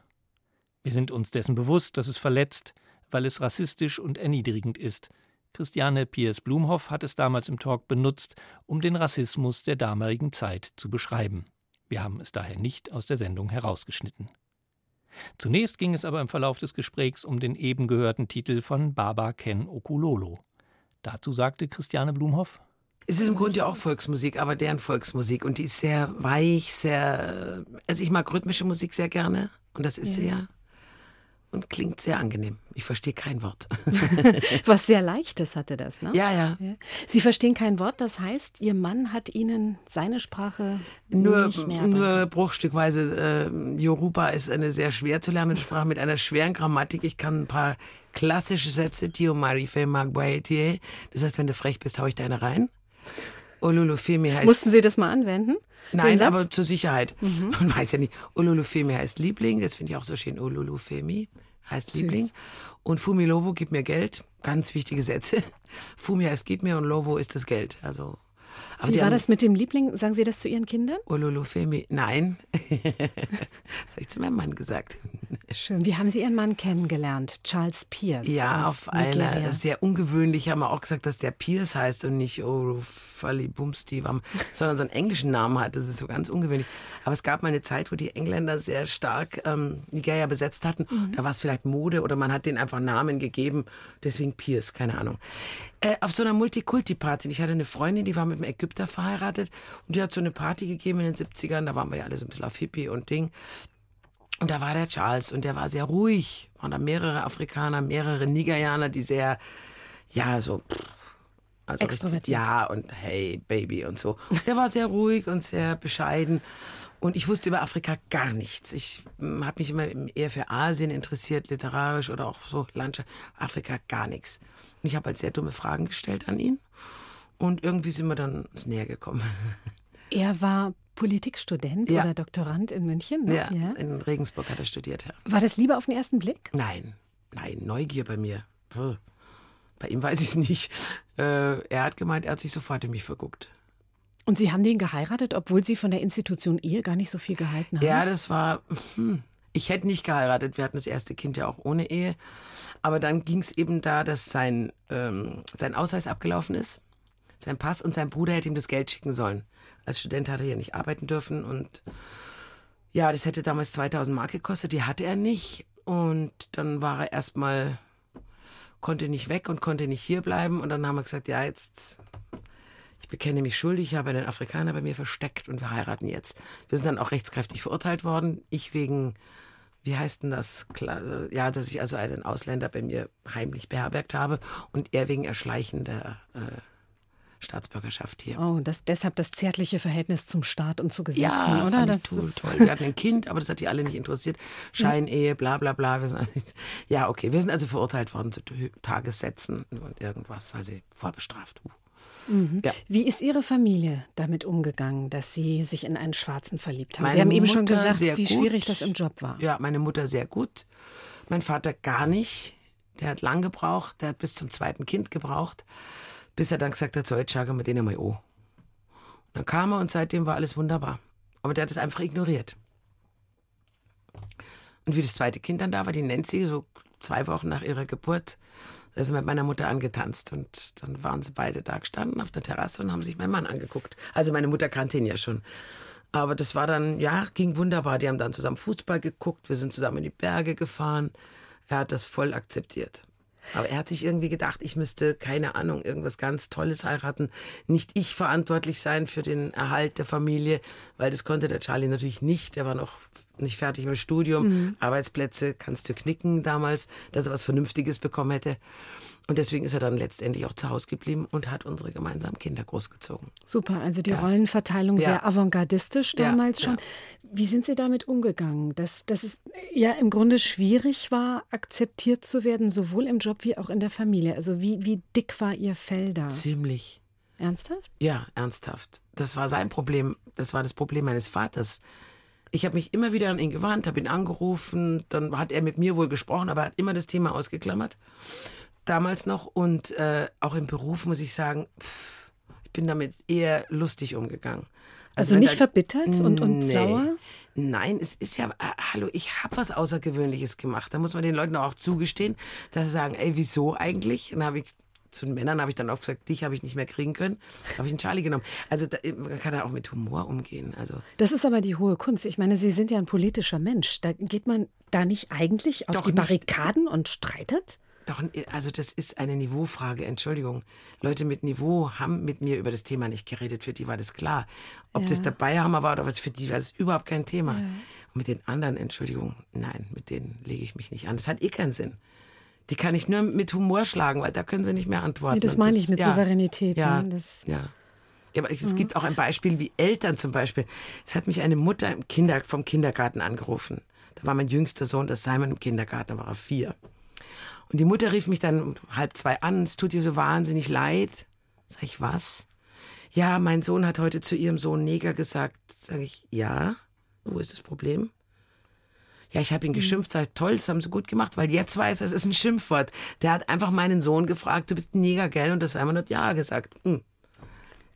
Wir sind uns dessen bewusst, dass es verletzt, weil es rassistisch und erniedrigend ist. Christiane Piers Blumhoff hat es damals im Talk benutzt, um den Rassismus der damaligen Zeit zu beschreiben. Wir haben es daher nicht aus der Sendung herausgeschnitten. Zunächst ging es aber im Verlauf des Gesprächs um den eben gehörten Titel von Baba Ken Okulolo. Dazu sagte Christiane Blumhoff: Es ist im Grunde ja auch Volksmusik, aber deren Volksmusik. Und die ist sehr weich, sehr. Also ich mag rhythmische Musik sehr gerne. Und das ist Ja. sie ja. Und klingt sehr angenehm. Ich verstehe kein Wort. (laughs) was sehr Leichtes hatte das, ne? ja, ja. Ja. Sie verstehen kein Wort, das heißt, Ihr Mann hat Ihnen seine Sprache Nur, nicht näher nur bruchstückweise. Äh, Yoruba ist eine sehr schwer zu lernende Sprache mit einer schweren Grammatik. Ich kann ein paar klassische Sätze. Tio Marife Magwaetie. Das heißt, wenn du frech bist, hau ich deine rein. Olulufemi heißt. Mussten Sie das mal anwenden? Nein, aber zur Sicherheit. (laughs) Man weiß ja nicht. Olulufemi heißt Liebling, das finde ich auch so schön. Olulufemi heißt Liebling. Und Fumi Lobo, gib mir Geld. Ganz wichtige Sätze. (laughs) Fumi heißt gib mir und Lobo ist das Geld. Also, aber Wie war das mit dem Liebling? Sagen Sie das zu Ihren Kindern? Ololufemi, nein. (laughs) das habe ich zu meinem Mann gesagt. Schön. Wie haben Sie Ihren Mann kennengelernt? Charles Pierce. Ja, auf Nigeria. einer sehr ungewöhnlich haben wir auch gesagt, dass der Pierce heißt und nicht Orufali Bumsti, (laughs) sondern so einen englischen Namen hat. Das ist so ganz ungewöhnlich. Aber es gab mal eine Zeit, wo die Engländer sehr stark ähm, Nigeria besetzt hatten. Da war es vielleicht Mode oder man hat denen einfach Namen gegeben. Deswegen Pierce, keine Ahnung. Äh, auf so einer Multikulti-Party. Ich hatte eine Freundin, die war mit einem Ägypter verheiratet und die hat so eine Party gegeben in den 70ern. Da waren wir ja alle so ein bisschen auf Hippie und Ding. Und da war der Charles und der war sehr ruhig. Waren da mehrere Afrikaner, mehrere Nigerianer, die sehr, ja, so. Also richtig, Extrovertiert. ja, und hey, Baby und so. Und der war sehr ruhig und sehr bescheiden. Und ich wusste über Afrika gar nichts. Ich habe mich immer eher für Asien interessiert, literarisch oder auch so Landschaft. Afrika gar nichts. Und ich habe halt sehr dumme Fragen gestellt an ihn. Und irgendwie sind wir dann näher gekommen. (laughs) Er war Politikstudent Ja. oder Doktorand in München. Ne? Ja, in Regensburg hat er studiert, ja. War das Liebe auf den ersten Blick? Nein, nein, Neugier bei mir. Bei ihm weiß ich es nicht. Äh, er hat gemeint, er hat sich sofort in mich verguckt. Und Sie haben den geheiratet, obwohl Sie von der Institution Ehe gar nicht so viel gehalten haben? Ja, das war. Hm, ich hätte nicht geheiratet. Wir hatten das erste Kind ja auch ohne Ehe. Aber dann ging es eben da, dass sein, ähm, sein Ausweis abgelaufen ist, sein Pass und sein Bruder hätte ihm das Geld schicken sollen. Als Student hat er ja nicht arbeiten dürfen und ja, das hätte damals 2000 Mark gekostet. Die hatte er nicht. Und dann war er erstmal, konnte nicht weg und konnte nicht hier bleiben. Und dann haben wir gesagt, ja, jetzt ich bekenne mich schuldig, ich habe einen Afrikaner bei mir versteckt und wir heiraten jetzt. Wir sind dann auch rechtskräftig verurteilt worden. Ich wegen, wie heißt denn das? Ja, dass ich also einen Ausländer bei mir heimlich beherbergt habe und er wegen Erschleichen der äh, Staatsbürgerschaft hier. Oh, das, deshalb das zärtliche Verhältnis zum Staat und zu Gesetzen, Ja, oder? Das toll, ist- toll. Wir hatten ein Kind, aber das hat die alle nicht interessiert. Scheinehe, bla bla bla. Wir sind also, ja, okay. Wir sind also verurteilt worden zu Tagessätzen und irgendwas, also vorbestraft. Uh. Ja. Wie ist Ihre Familie damit umgegangen, dass Sie sich in einen Schwarzen verliebt haben? Meine Sie haben eben schon Mutter gesagt, sehr wie gut. schwierig das im Job war. Ja, meine Mutter sehr gut. Mein Vater gar nicht. Der hat lang gebraucht. Der hat bis zum zweiten Kind gebraucht, bis er dann gesagt hat, so, jetzt schauen wir den einmal an. Dann kam er und seitdem war alles wunderbar. Aber der hat es einfach ignoriert. Und wie das zweite Kind dann da war, die Nancy, so zwei Wochen nach ihrer Geburt, Da ist mit meiner Mutter angetanzt und dann waren sie beide da gestanden auf der Terrasse und haben sich meinen Mann angeguckt. Also meine Mutter kannte ihn ja schon. Aber das war dann, ja, ging wunderbar. Die haben dann zusammen Fußball geguckt, wir sind zusammen in die Berge gefahren. Er hat das voll akzeptiert. Aber er hat sich irgendwie gedacht, ich müsste, keine Ahnung, irgendwas ganz Tolles heiraten. Nicht ich verantwortlich sein für den Erhalt der Familie, weil das konnte der Charlie natürlich nicht. Er war noch nicht fertig mit dem Studium. Mhm. Arbeitsplätze kannst du knicken damals, dass er was Vernünftiges bekommen hätte. Und deswegen ist er dann letztendlich auch zu Hause geblieben und hat unsere gemeinsamen Kinder großgezogen. Super, also die ja. Rollenverteilung ja. sehr avantgardistisch damals ja. schon. Wie sind Sie damit umgegangen, dass, dass es ja im Grunde schwierig war, akzeptiert zu werden, sowohl im Job wie auch in der Familie? Also wie, wie dick war Ihr Fell da? Ziemlich. Ernsthaft? Ja, ernsthaft. Das war sein Problem. Das war das Problem meines Vaters. Ich habe mich immer wieder an ihn gewandt, habe ihn angerufen, dann hat er mit mir wohl gesprochen, aber hat immer das Thema ausgeklammert damals noch. Und äh, auch im Beruf muss ich sagen, pff, ich bin damit eher lustig umgegangen. Also, also nicht da, verbittert und, und nee. sauer? Nein, es ist ja, äh, hallo, ich habe was Außergewöhnliches gemacht. Da muss man den Leuten auch zugestehen, dass sie sagen, ey, wieso eigentlich? dann habe ich zu den Männern habe ich dann auch gesagt, dich habe ich nicht mehr kriegen können, habe ich einen Charlie genommen. Also da, man kann ja auch mit Humor umgehen. Also das ist aber die hohe Kunst. Ich meine, Sie sind ja ein politischer Mensch. Da geht man da nicht eigentlich auf Doch die Barrikaden nicht. und streitet? Doch, also das ist eine Niveaufrage, Entschuldigung. Leute mit Niveau haben mit mir über das Thema nicht geredet, für die war das klar. Ob ja. das dabei Hammer war oder was, für die war das überhaupt kein Thema. Ja. Und mit den anderen, Entschuldigung, nein, mit denen lege ich mich nicht an. Das hat eh keinen Sinn. Die kann ich nur mit Humor schlagen, weil da können sie nicht mehr antworten. Nee, das meine ich mit ja, Souveränität. Ja, ne? das, ja. Ja, aber es gibt auch ein Beispiel wie Eltern zum Beispiel. Es hat mich eine Mutter im Kinder, vom Kindergarten angerufen. Da war mein jüngster Sohn, das Simon im Kindergarten, da war er vier. Und die Mutter rief mich dann um halb zwei an, es tut ihr so wahnsinnig leid. Sag ich, was? Ja, mein Sohn hat heute zu ihrem Sohn Neger gesagt. Sag ich, ja, wo ist das Problem? Ja, ich habe ihn hm. geschimpft, sag toll, das haben sie gut gemacht, weil jetzt weiß er, es ist ein Schimpfwort. Der hat einfach meinen Sohn gefragt, du bist ein Neger, gell? Und das einmal nur ja gesagt. Hm.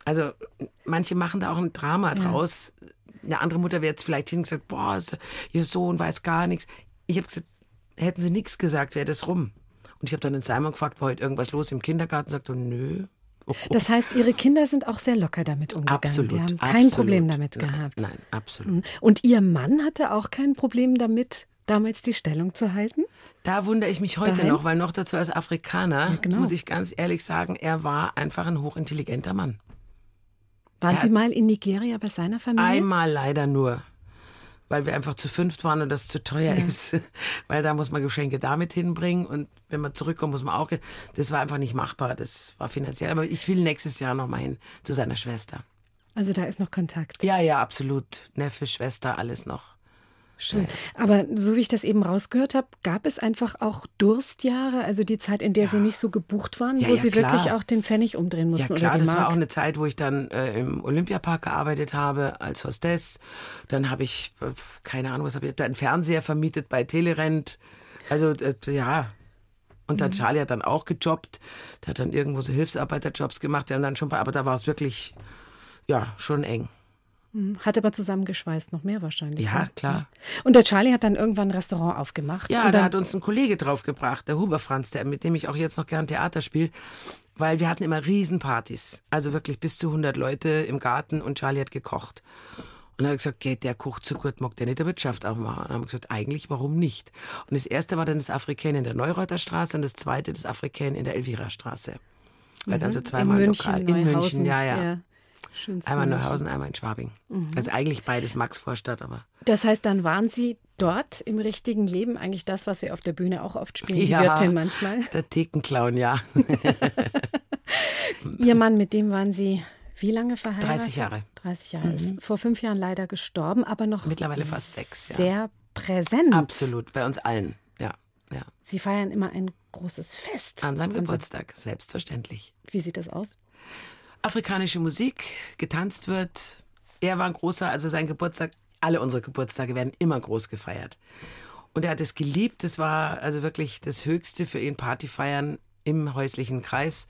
Also manche machen da auch ein Drama draus. Ja. Eine andere Mutter wäre jetzt vielleicht hingesagt, boah, ihr Sohn weiß gar nichts. Ich habe gesagt, hätten sie nichts gesagt, wäre das rum. Und ich habe dann den Simon gefragt, war heute irgendwas los im Kindergarten? Sagt er, nö. (laughs) Das heißt, Ihre Kinder sind auch sehr locker damit umgegangen. Absolut. Die haben kein absolut. Problem damit gehabt. Nein, absolut. Mhm. Und Ihr Mann hatte auch kein Problem damit, damals die Stellung zu halten? Da wundere ich mich heute Daheim? noch, weil noch dazu als Afrikaner, ja, genau. muss ich ganz ehrlich sagen, er war einfach ein hochintelligenter Mann. Waren er Sie mal in Nigeria bei seiner Familie? Einmal leider nur weil wir einfach zu fünft waren und das zu teuer ja. ist. (laughs) weil da muss man Geschenke damit hinbringen und wenn man zurückkommt, muss man auch. Das war einfach nicht machbar. Das war finanziell. Aber ich will nächstes Jahr noch mal hin zu seiner Schwester. Also da ist noch Kontakt. Ja, ja, absolut. Neffe, Schwester, alles noch. Schön. Aber so wie ich das eben rausgehört habe, gab es einfach auch Durstjahre, also die Zeit, in der ja. Sie nicht so gebucht waren, ja, wo ja, Sie klar. wirklich auch den Pfennig umdrehen mussten. Ja klar, das Mark. war auch eine Zeit, wo ich dann äh, im Olympiapark gearbeitet habe als Hostess. Dann habe ich, äh, keine Ahnung, was habe ich, da einen Fernseher vermietet bei Telerent. Also äh, ja, und dann mhm. Charlie hat dann auch gejobbt. Der hat dann irgendwo so Hilfsarbeiterjobs gemacht. Wir haben dann schon, aber da war es wirklich, ja, schon eng. Mhm. Hat aber zusammengeschweißt, noch mehr wahrscheinlich. Ja, ne? klar. Und der Charlie hat dann irgendwann ein Restaurant aufgemacht. Ja, da hat uns ein Kollege draufgebracht, der Huber Franz, der, mit dem ich auch jetzt noch gern Theater spiele. Weil wir hatten immer Riesenpartys. Also wirklich bis zu 100 Leute im Garten und Charlie hat gekocht. Und dann hat er gesagt, geht der kocht so gut, mag der nicht der Wirtschaft auch machen. Und dann haben wir gesagt, eigentlich, warum nicht? Und das erste war dann das Afrikan in der Neureuter Straße und das zweite das Afrikan in der Elvira Straße. Weil dann so zweimal in München, lokal. In München, ja, ja. ja. Schönste einmal in Neuhausen, einmal in Schwabing. Mhm. Also eigentlich beides Max-Vorstadt, aber. Das heißt, dann waren Sie dort im richtigen Leben eigentlich das, was Sie auf der Bühne auch oft spielen, ja, die Wirtin manchmal? Der Thekenclown, ja. (laughs) Ihr Mann, mit dem waren Sie wie lange verheiratet? 30 Jahre. 30 Jahre. Mhm. Ist vor fünf Jahren leider gestorben, aber noch. Mittlerweile fast sechs, ja. Sehr präsent. Absolut, bei uns allen, ja. ja. Sie feiern immer ein großes Fest. An seinem Geburtstag, selbstverständlich. Wie sieht das aus? Afrikanische Musik, getanzt wird. Er war ein großer, also sein Geburtstag, alle unsere Geburtstage werden immer groß gefeiert. Und er hat es geliebt. Es war also wirklich das Höchste für ihn, Party feiern im häuslichen Kreis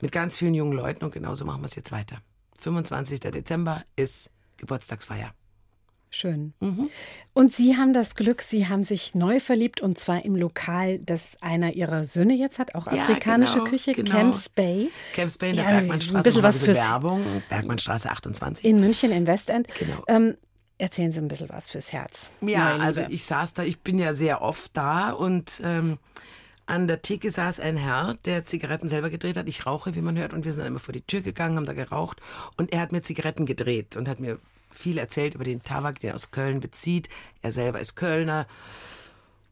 mit ganz vielen jungen Leuten. Und genauso machen wir es jetzt weiter. 25. Dezember ist Geburtstagsfeier. Schön. Und Sie haben das Glück, Sie haben sich neu verliebt und zwar im Lokal, das einer Ihrer Söhne jetzt hat, auch Ja, afrikanische genau, Küche, genau. Camps Bay. Camps Bay in der Ja, Bergmannstraße. ein bisschen was fürs Werbung. Bergmannstraße 28. in München im Westend. Genau. Ähm, erzählen Sie ein bisschen was fürs Herz. Ja, also ich saß da, ich bin ja sehr oft da und ähm, an der Theke saß ein Herr, der Zigaretten selber gedreht hat. Ich rauche, wie man hört, und wir sind dann immer vor die Tür gegangen, haben da geraucht und er hat mir Zigaretten gedreht und hat mir viel erzählt über den Tabak, den er aus Köln bezieht. Er selber ist Kölner.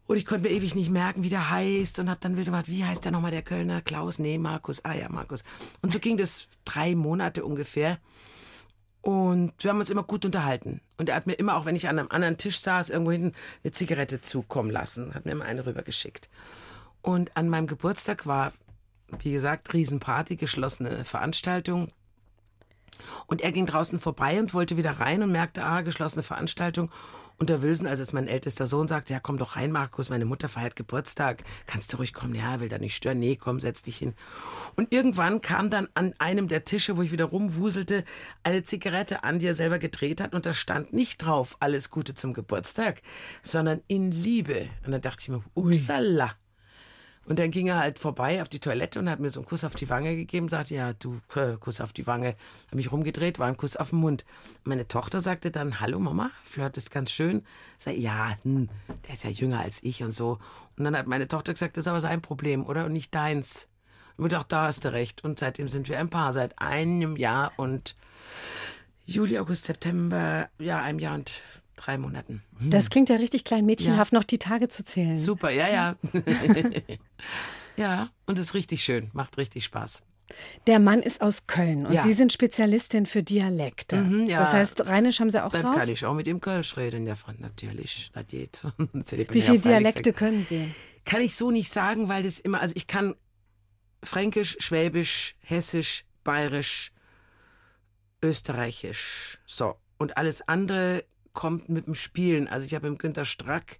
Und ich konnte mir ewig nicht merken, wie der heißt und habe dann so gemacht, wie heißt der nochmal, der Kölner? Klaus? Nee, Markus. Ah ja, Markus. Und so ging das drei Monate ungefähr. Und wir haben uns immer gut unterhalten. Und er hat mir immer, auch wenn ich an einem anderen Tisch saß, irgendwo hinten eine Zigarette zukommen lassen. Hat mir immer eine rübergeschickt. Und an meinem Geburtstag war, wie gesagt, Riesenparty, geschlossene Veranstaltung. Und er ging draußen vorbei und wollte wieder rein und merkte, ah, geschlossene Veranstaltung. Und der Wilson, also ist mein ältester Sohn, sagte, ja, komm doch rein, Markus, meine Mutter feiert Geburtstag. Kannst du ruhig kommen? Ja, will da nicht stören. Nee, komm, setz dich hin. Und irgendwann kam dann an einem der Tische, wo ich wieder rumwuselte, eine Zigarette an, die er selber gedreht hat. Und da stand nicht drauf, alles Gute zum Geburtstag, sondern in Liebe. Und dann dachte ich mir, upsala. Und dann ging er halt vorbei auf die Toilette und hat mir so einen Kuss auf die Wange gegeben. Sagte, ja, du, äh, Kuss auf die Wange. Hab mich rumgedreht, war ein Kuss auf den Mund. Meine Tochter sagte dann, hallo Mama, Flirt ist ganz schön. Sag, ja, hm, der ist ja jünger als ich und so. Und dann hat meine Tochter gesagt, das ist aber sein Problem, oder? Und nicht deins. Und ich dachte, da hast du recht. Und seitdem sind wir ein Paar, seit einem Jahr und Juli, August, September, ja, einem Jahr und drei Monaten. Das klingt ja richtig klein mädchenhaft, noch die Tage zu zählen. Super, ja, ja. (laughs) (laughs) ja, und es ist richtig schön, macht richtig Spaß. Der Mann ist aus Köln und Ja. Sie sind Spezialistin für Dialekte. Mhm, ja. Das heißt, Rheinisch haben Sie auch Dann drauf? kann ich auch mit ihm Kölsch reden, ja, Freund, natürlich, das geht. (laughs) Wie ja viele Dialekte können Sie? Kann ich so nicht sagen, weil das immer, also ich kann Fränkisch, Schwäbisch, Hessisch, Bayerisch, Österreichisch, so. Und alles andere kommt mit dem Spielen. Also ich habe mit Günter Strack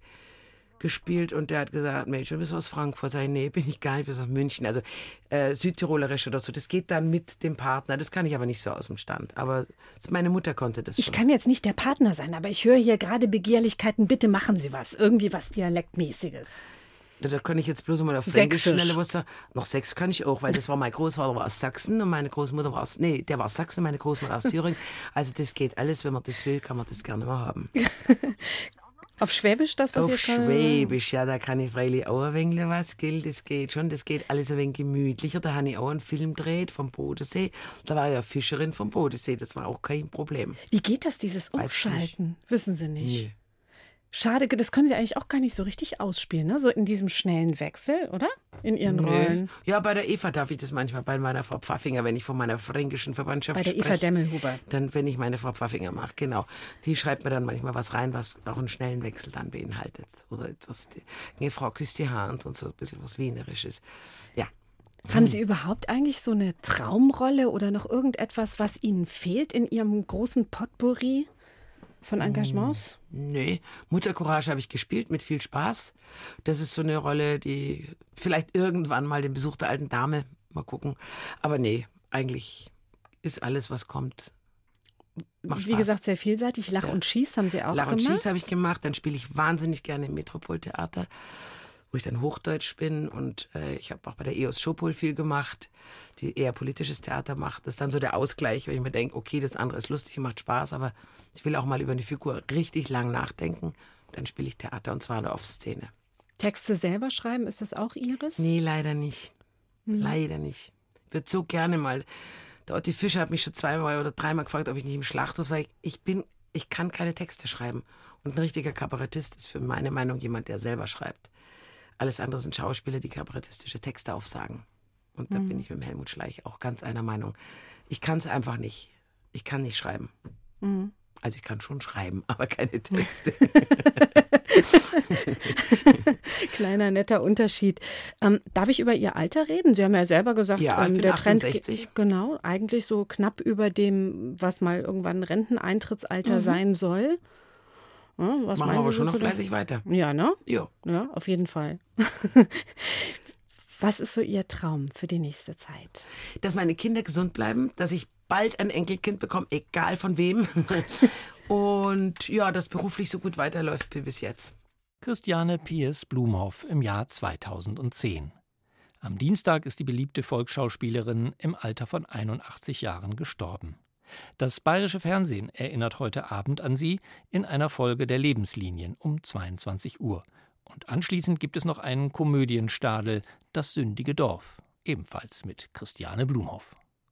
gespielt und der hat gesagt, Mensch, du bist aus Frankfurt. Sag ich, nee, bin ich gar nicht, ich bin aus München. Also äh, Südtirolerisch oder so. Das geht dann mit dem Partner. Das kann ich aber nicht so aus dem Stand. Aber meine Mutter konnte das Ich schon. kann jetzt nicht der Partner sein, aber ich höre hier gerade Begehrlichkeiten. Bitte machen Sie was. Irgendwie was Dialektmäßiges. Da, kann ich jetzt bloß mal auf Fränkisch schnell was sagen. Noch Sächsisch kann ich auch, weil das war mein Großvater war aus Sachsen und meine Großmutter war aus, nee, der war aus Sachsen, meine Großmutter aus Thüringen. Also das geht alles, wenn man das will, kann man das gerne mal haben. (laughs) Auf Schwäbisch, das, was Auf ihr schon... Schwäbisch, ja, da kann ich freilich auch ein wenig was, gell, das geht schon, das geht alles ein wenig gemütlicher. Da habe ich auch einen Film gedreht vom Bodensee. Da war ich ja Fischerin vom Bodensee, das war auch kein Problem. Wie geht das, dieses. Umschalten? Wissen Sie nicht. Nee. Schade, das können Sie eigentlich auch gar nicht so richtig ausspielen, ne? So in diesem schnellen Wechsel, oder? In Ihren Rollen. Ja, bei der Eva darf ich das manchmal, bei meiner Frau Pfaffinger, wenn ich von meiner fränkischen Verwandtschaft Bei der Eva spreche. Demmelhuber. Dann, wenn ich meine Frau Pfaffinger mache, genau. Die schreibt mir dann manchmal was rein, was auch einen schnellen Wechsel dann beinhaltet. Oder etwas, die, die Frau küsst die Hand und so ein bisschen was Wienerisches. Ja. Haben Sie überhaupt eigentlich so eine Traumrolle oder noch irgendetwas, was Ihnen fehlt in Ihrem großen Potpourri von Engagements? Nee, Muttercourage habe ich gespielt mit viel Spaß. Das ist so eine Rolle, die vielleicht irgendwann mal den Besuch der alten Dame, mal gucken. Aber nee, eigentlich ist alles, was kommt, macht Wie Spaß. gesagt, sehr vielseitig. Lach und Schieß haben Sie auch Lach und gemacht. Schieß habe ich gemacht. Dann spiele ich wahnsinnig gerne im Metropoltheater, wo ich dann Hochdeutsch bin. Und äh, ich habe auch bei der EOS Schopol viel gemacht, die eher politisches Theater macht. Das ist dann so der Ausgleich, wenn ich mir denke, okay, das andere ist lustig und macht Spaß, aber ich will auch mal über eine Figur richtig lang nachdenken. Dann spiele ich Theater und zwar in der Off-Szene. Texte selber schreiben, ist das auch Ihres? Nee, leider nicht. Leider nicht. Ich würde so gerne mal. Der Otti Fischer hat mich schon zweimal oder dreimal gefragt, ob ich nicht im Schlachthof sage. Ich bin, ich kann keine Texte schreiben. Und ein richtiger Kabarettist ist für meine Meinung jemand, der selber schreibt. Alles andere sind Schauspieler, die kabarettistische Texte aufsagen. Und da bin ich mit Helmut Schleich auch ganz einer Meinung. Ich kann es einfach nicht. Ich kann nicht schreiben. Also ich kann schon schreiben, (laughs) aber keine Texte. (laughs) Kleiner netter Unterschied. Ähm, darf ich über Ihr Alter reden? Sie haben ja selber gesagt, Ja, ähm, der Trend 68. genau eigentlich so knapp über dem, was mal irgendwann Renteneintrittsalter sein soll. Ja, was. Machen wir aber schon noch fleißig weiter. Ja, ne? Ja. Ja, auf jeden Fall. (laughs) was ist so Ihr Traum für die nächste Zeit? dass meine Kinder gesund bleiben, dass ich bald ein Enkelkind bekomme, egal von wem. (laughs) und ja, das beruflich so gut weiterläuft wie bis jetzt. Christiane Piers Blumhoff im Jahr 2010. Am Dienstag ist die beliebte Volksschauspielerin im Alter von 81 Jahren gestorben. Das bayerische Fernsehen erinnert heute Abend an sie in einer Folge der Lebenslinien um 22 Uhr. Und anschließend gibt es noch einen Komödienstadel, Das sündige Dorf, ebenfalls mit Christiane Blumhoff.